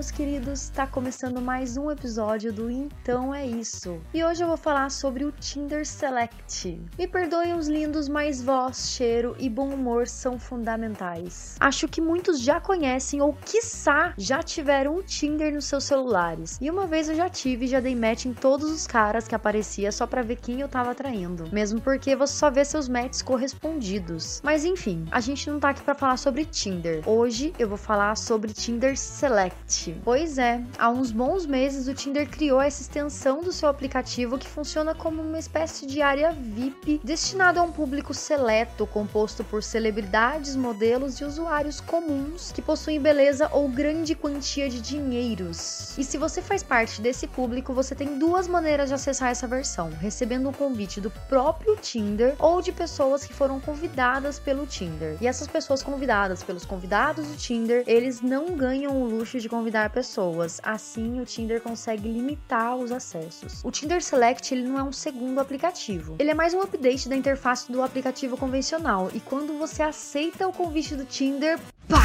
meus queridos? Tá começando mais um episódio do Então é Isso. E hoje eu vou falar sobre o Tinder Select. Me perdoem os lindos, mas voz, cheiro e bom humor são fundamentais. Acho que muitos já conhecem ou quiçá já tiveram um Tinder nos seus celulares. E uma vez eu já tive e já dei match em todos os caras que aparecia só para ver quem eu tava atraindo. Mesmo porque você só vê seus matches correspondidos. Mas enfim, a gente não tá aqui para falar sobre Tinder. Hoje eu vou falar sobre Tinder Select. Pois é, há uns bons meses o Tinder criou essa extensão do seu aplicativo que funciona como uma espécie de área VIP destinado a um público seleto, composto por celebridades, modelos e usuários comuns que possuem beleza ou grande quantia de dinheiros. E se você faz parte desse público, você tem duas maneiras de acessar essa versão: recebendo um convite do próprio Tinder ou de pessoas que foram convidadas pelo Tinder. E essas pessoas convidadas pelos convidados do Tinder, eles não ganham o luxo de convidar pessoas. Assim, o Tinder consegue limitar os acessos. O Tinder Select ele não é um segundo aplicativo. Ele é mais um update da interface do aplicativo convencional. E quando você aceita o convite do Tinder, pá!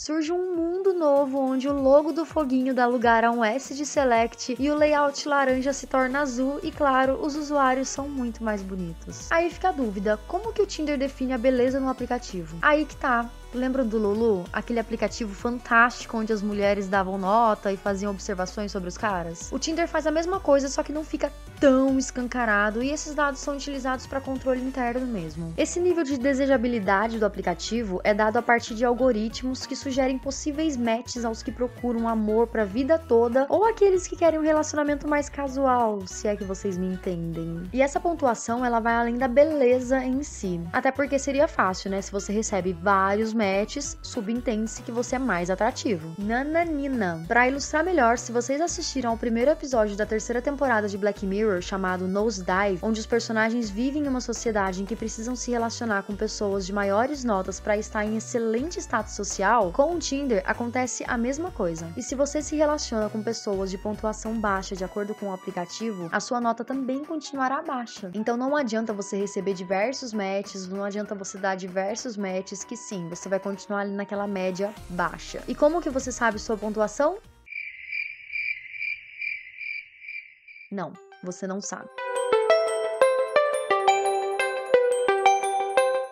surge um mundo novo onde o logo do foguinho dá lugar a um S de Select e o layout laranja se torna azul e claro, os usuários são muito mais bonitos. Aí fica a dúvida, como que o Tinder define a beleza no aplicativo? Aí que tá. Lembra do Lulu? Aquele aplicativo fantástico onde as mulheres davam nota e faziam observações sobre os caras? O Tinder faz a mesma coisa, só que não fica tão escancarado e esses dados são utilizados para controle interno mesmo. Esse nível de desejabilidade do aplicativo é dado a partir de algoritmos que sugerem possíveis matches aos que procuram amor para a vida toda ou aqueles que querem um relacionamento mais casual, se é que vocês me entendem. E essa pontuação ela vai além da beleza em si, até porque seria fácil, né, se você recebe vários matches, subentende-se que você é mais atrativo. Nananina. Para ilustrar melhor, se vocês assistiram ao primeiro episódio da terceira temporada de Black Mirror, chamado Nosedive, onde os personagens vivem em uma sociedade em que precisam se relacionar com pessoas de maiores notas para estar em excelente status social, com o Tinder acontece a mesma coisa. E se você se relaciona com pessoas de pontuação baixa de acordo com o aplicativo, a sua nota também continuará baixa. Então não adianta você receber diversos matches, não adianta você dar diversos matches que sim, você vai continuar ali naquela média baixa. E como que você sabe sua pontuação? Não, você não sabe.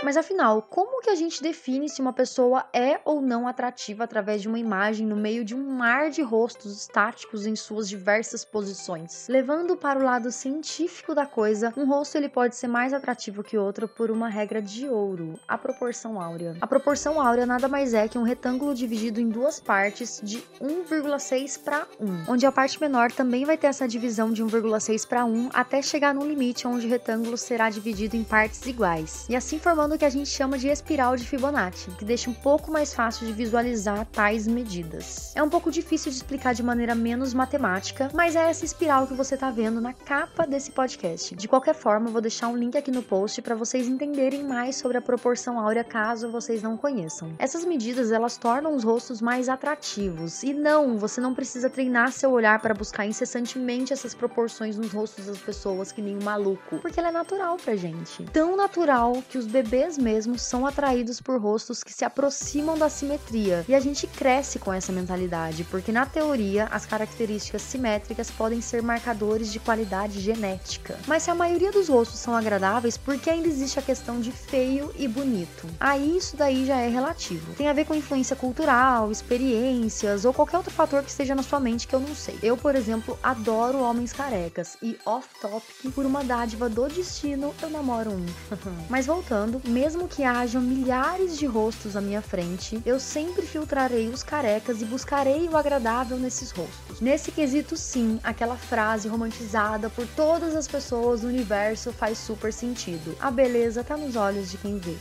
Mas afinal, como que a gente define se uma pessoa é ou não atrativa através de uma imagem no meio de um mar de rostos estáticos em suas diversas posições? Levando para o lado científico da coisa, um rosto ele pode ser mais atrativo que outro por uma regra de ouro, a proporção áurea. A proporção áurea nada mais é que um retângulo dividido em duas partes de 1,6 para 1, onde a parte menor também vai ter essa divisão de 1,6 para 1 até chegar num limite onde o retângulo será dividido em partes iguais, e assim formando que a gente chama de espiral de Fibonacci, que deixa um pouco mais fácil de visualizar tais medidas. É um pouco difícil de explicar de maneira menos matemática, mas é essa espiral que você está vendo na capa desse podcast. De qualquer forma, vou deixar um link aqui no post para vocês entenderem mais sobre a proporção áurea caso vocês não conheçam. Essas medidas elas tornam os rostos mais atrativos e não, você não precisa treinar seu olhar para buscar incessantemente essas proporções nos rostos das pessoas que nem um maluco, porque ela é natural pra gente. Tão natural que os bebês bebês mesmos são atraídos por rostos que se aproximam da simetria. E a gente cresce com essa mentalidade, porque na teoria as características simétricas podem ser marcadores de qualidade genética. Mas se a maioria dos rostos são agradáveis, por que ainda existe a questão de feio e bonito? Aí isso daí já é relativo. Tem a ver com influência cultural, experiências ou qualquer outro fator que esteja na sua mente que eu não sei. Eu, por exemplo, adoro homens carecas e off-topic, por uma dádiva do destino, eu namoro um. Mas voltando, mesmo que hajam milhares de rostos à minha frente, eu sempre filtrarei os carecas e buscarei o agradável nesses rostos. Nesse quesito, sim, aquela frase romantizada por todas as pessoas do universo faz super sentido. A beleza tá nos olhos de quem vê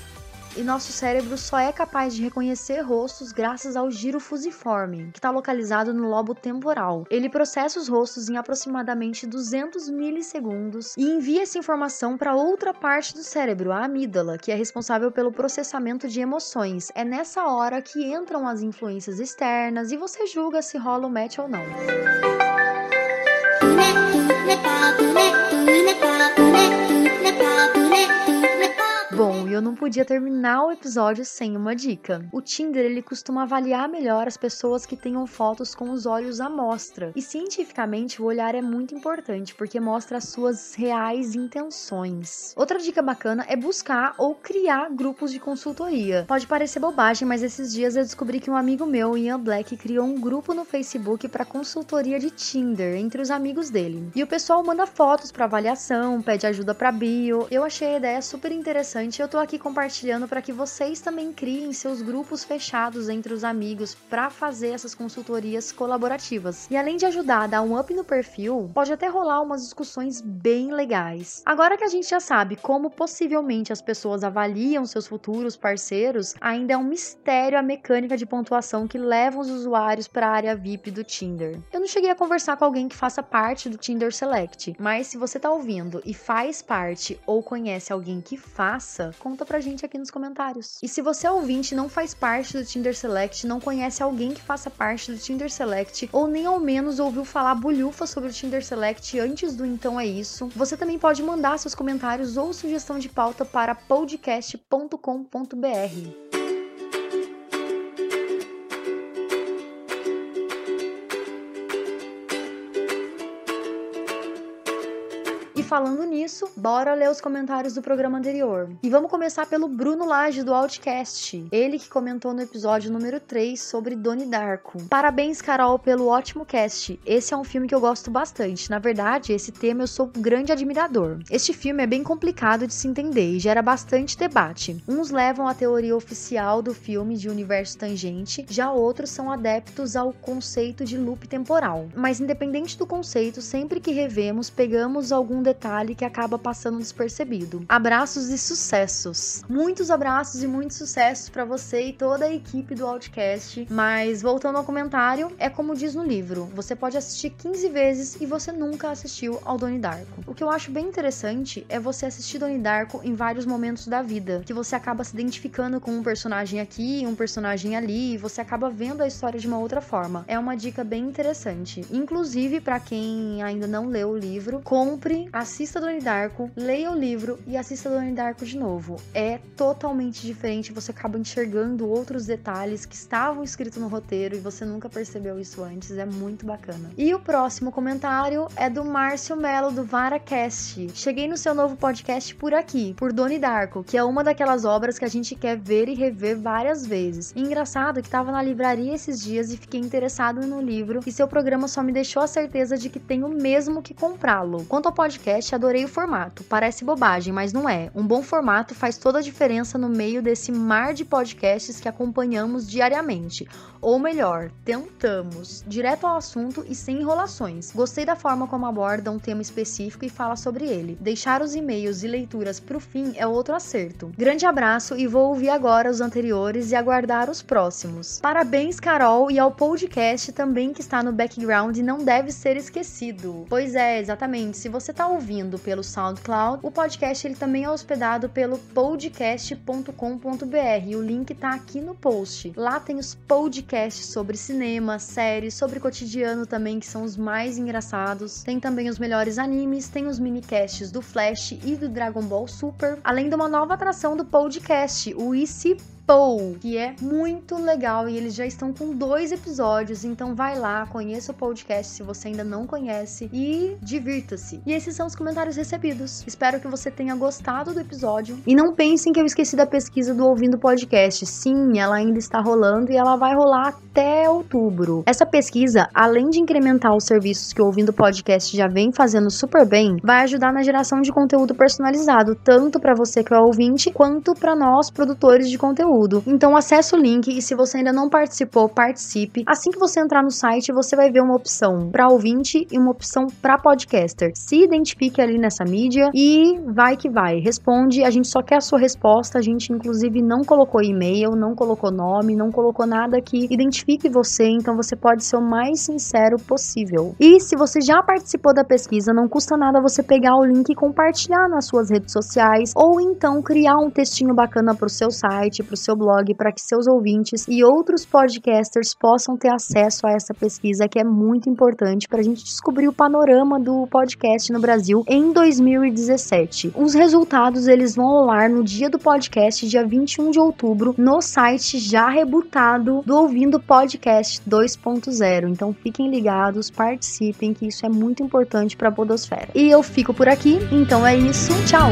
e nosso cérebro só é capaz de reconhecer rostos graças ao giro fusiforme, que está localizado no lobo temporal. Ele processa os rostos em aproximadamente 200 milissegundos e envia essa informação para outra parte do cérebro, a amígdala, que é responsável pelo processamento de emoções. É nessa hora que entram as influências externas e você julga se rola o match ou não. Eu não podia terminar o episódio sem uma dica. O Tinder ele costuma avaliar melhor as pessoas que tenham fotos com os olhos à mostra. E cientificamente o olhar é muito importante porque mostra as suas reais intenções. Outra dica bacana é buscar ou criar grupos de consultoria. Pode parecer bobagem, mas esses dias eu descobri que um amigo meu, Ian Black, criou um grupo no Facebook para consultoria de Tinder entre os amigos dele. E o pessoal manda fotos para avaliação, pede ajuda para bio. Eu achei a ideia super interessante e eu tô aqui compartilhando para que vocês também criem seus grupos fechados entre os amigos para fazer essas consultorias colaborativas. E além de ajudar a dar um up no perfil, pode até rolar umas discussões bem legais. Agora que a gente já sabe como possivelmente as pessoas avaliam seus futuros parceiros, ainda é um mistério a mecânica de pontuação que leva os usuários para a área VIP do Tinder. Eu não cheguei a conversar com alguém que faça parte do Tinder Select, mas se você tá ouvindo e faz parte ou conhece alguém que faça, conta pra gente aqui nos comentários. E se você é ouvinte não faz parte do Tinder Select, não conhece alguém que faça parte do Tinder Select ou nem ao menos ouviu falar bulhufa sobre o Tinder Select antes do Então é Isso, você também pode mandar seus comentários ou sugestão de pauta para podcast.com.br. falando nisso, bora ler os comentários do programa anterior. E vamos começar pelo Bruno Lage do Outcast. Ele que comentou no episódio número 3 sobre Doni Darko. Parabéns, Carol, pelo ótimo cast. Esse é um filme que eu gosto bastante. Na verdade, esse tema eu sou um grande admirador. Este filme é bem complicado de se entender e gera bastante debate. Uns levam a teoria oficial do filme de universo tangente, já outros são adeptos ao conceito de loop temporal. Mas independente do conceito, sempre que revemos, pegamos algum detalhe detalhe que acaba passando despercebido. Abraços e sucessos. Muitos abraços e muitos sucessos para você e toda a equipe do Outcast. Mas voltando ao comentário, é como diz no livro: você pode assistir 15 vezes e você nunca assistiu ao Doni Darko. O que eu acho bem interessante é você assistir Doni Darko em vários momentos da vida, que você acaba se identificando com um personagem aqui, um personagem ali, e você acaba vendo a história de uma outra forma. É uma dica bem interessante. Inclusive, para quem ainda não leu o livro, compre a assista Donnie Darko, leia o livro e assista Donnie Darko de novo. É totalmente diferente, você acaba enxergando outros detalhes que estavam escritos no roteiro e você nunca percebeu isso antes, é muito bacana. E o próximo comentário é do Márcio Melo do VaraCast. Cheguei no seu novo podcast por aqui, por Donnie Darko, que é uma daquelas obras que a gente quer ver e rever várias vezes. Engraçado que tava na livraria esses dias e fiquei interessado no livro e seu programa só me deixou a certeza de que tenho mesmo que comprá-lo. Quanto ao podcast, podcast, adorei o formato. Parece bobagem, mas não é. Um bom formato faz toda a diferença no meio desse mar de podcasts que acompanhamos diariamente. Ou melhor, tentamos. Direto ao assunto e sem enrolações. Gostei da forma como aborda um tema específico e fala sobre ele. Deixar os e-mails e leituras pro fim é outro acerto. Grande abraço e vou ouvir agora os anteriores e aguardar os próximos. Parabéns, Carol, e ao podcast também que está no background e não deve ser esquecido. Pois é, exatamente. Se você tá ouvindo ouvindo pelo SoundCloud, o podcast ele também é hospedado pelo podcast.com.br. O link tá aqui no post. Lá tem os podcasts sobre cinema, séries, sobre cotidiano também, que são os mais engraçados. Tem também os melhores animes, tem os minicasts do Flash e do Dragon Ball Super, além de uma nova atração do podcast, o IC Que é muito legal e eles já estão com dois episódios, então vai lá, conheça o podcast se você ainda não conhece e divirta-se. E esses são os comentários recebidos. Espero que você tenha gostado do episódio e não pensem que eu esqueci da pesquisa do Ouvindo Podcast. Sim, ela ainda está rolando e ela vai rolar até outubro. Essa pesquisa, além de incrementar os serviços que o Ouvindo Podcast já vem fazendo super bem, vai ajudar na geração de conteúdo personalizado, tanto para você que é ouvinte, quanto para nós produtores de conteúdo conteúdo. Então acesse o link e se você ainda não participou, participe. Assim que você entrar no site, você vai ver uma opção para ouvinte e uma opção para podcaster. Se identifique ali nessa mídia e vai que vai. Responde, a gente só quer a sua resposta. A gente inclusive não colocou e-mail, não colocou nome, não colocou nada que identifique você, então você pode ser o mais sincero possível. E se você já participou da pesquisa, não custa nada você pegar o link e compartilhar nas suas redes sociais ou então criar um textinho bacana para o seu site, para o seu blog para que seus ouvintes e outros podcasters possam ter acesso a essa pesquisa que é muito importante para a gente descobrir o panorama do podcast no Brasil em 2017. Os resultados eles vão rolar no dia do podcast, dia 21 de outubro, no site já rebutado do Ouvindo Podcast 2.0. Então fiquem ligados, participem, que isso é muito importante para a Podosfera. E eu fico por aqui, então é isso, tchau!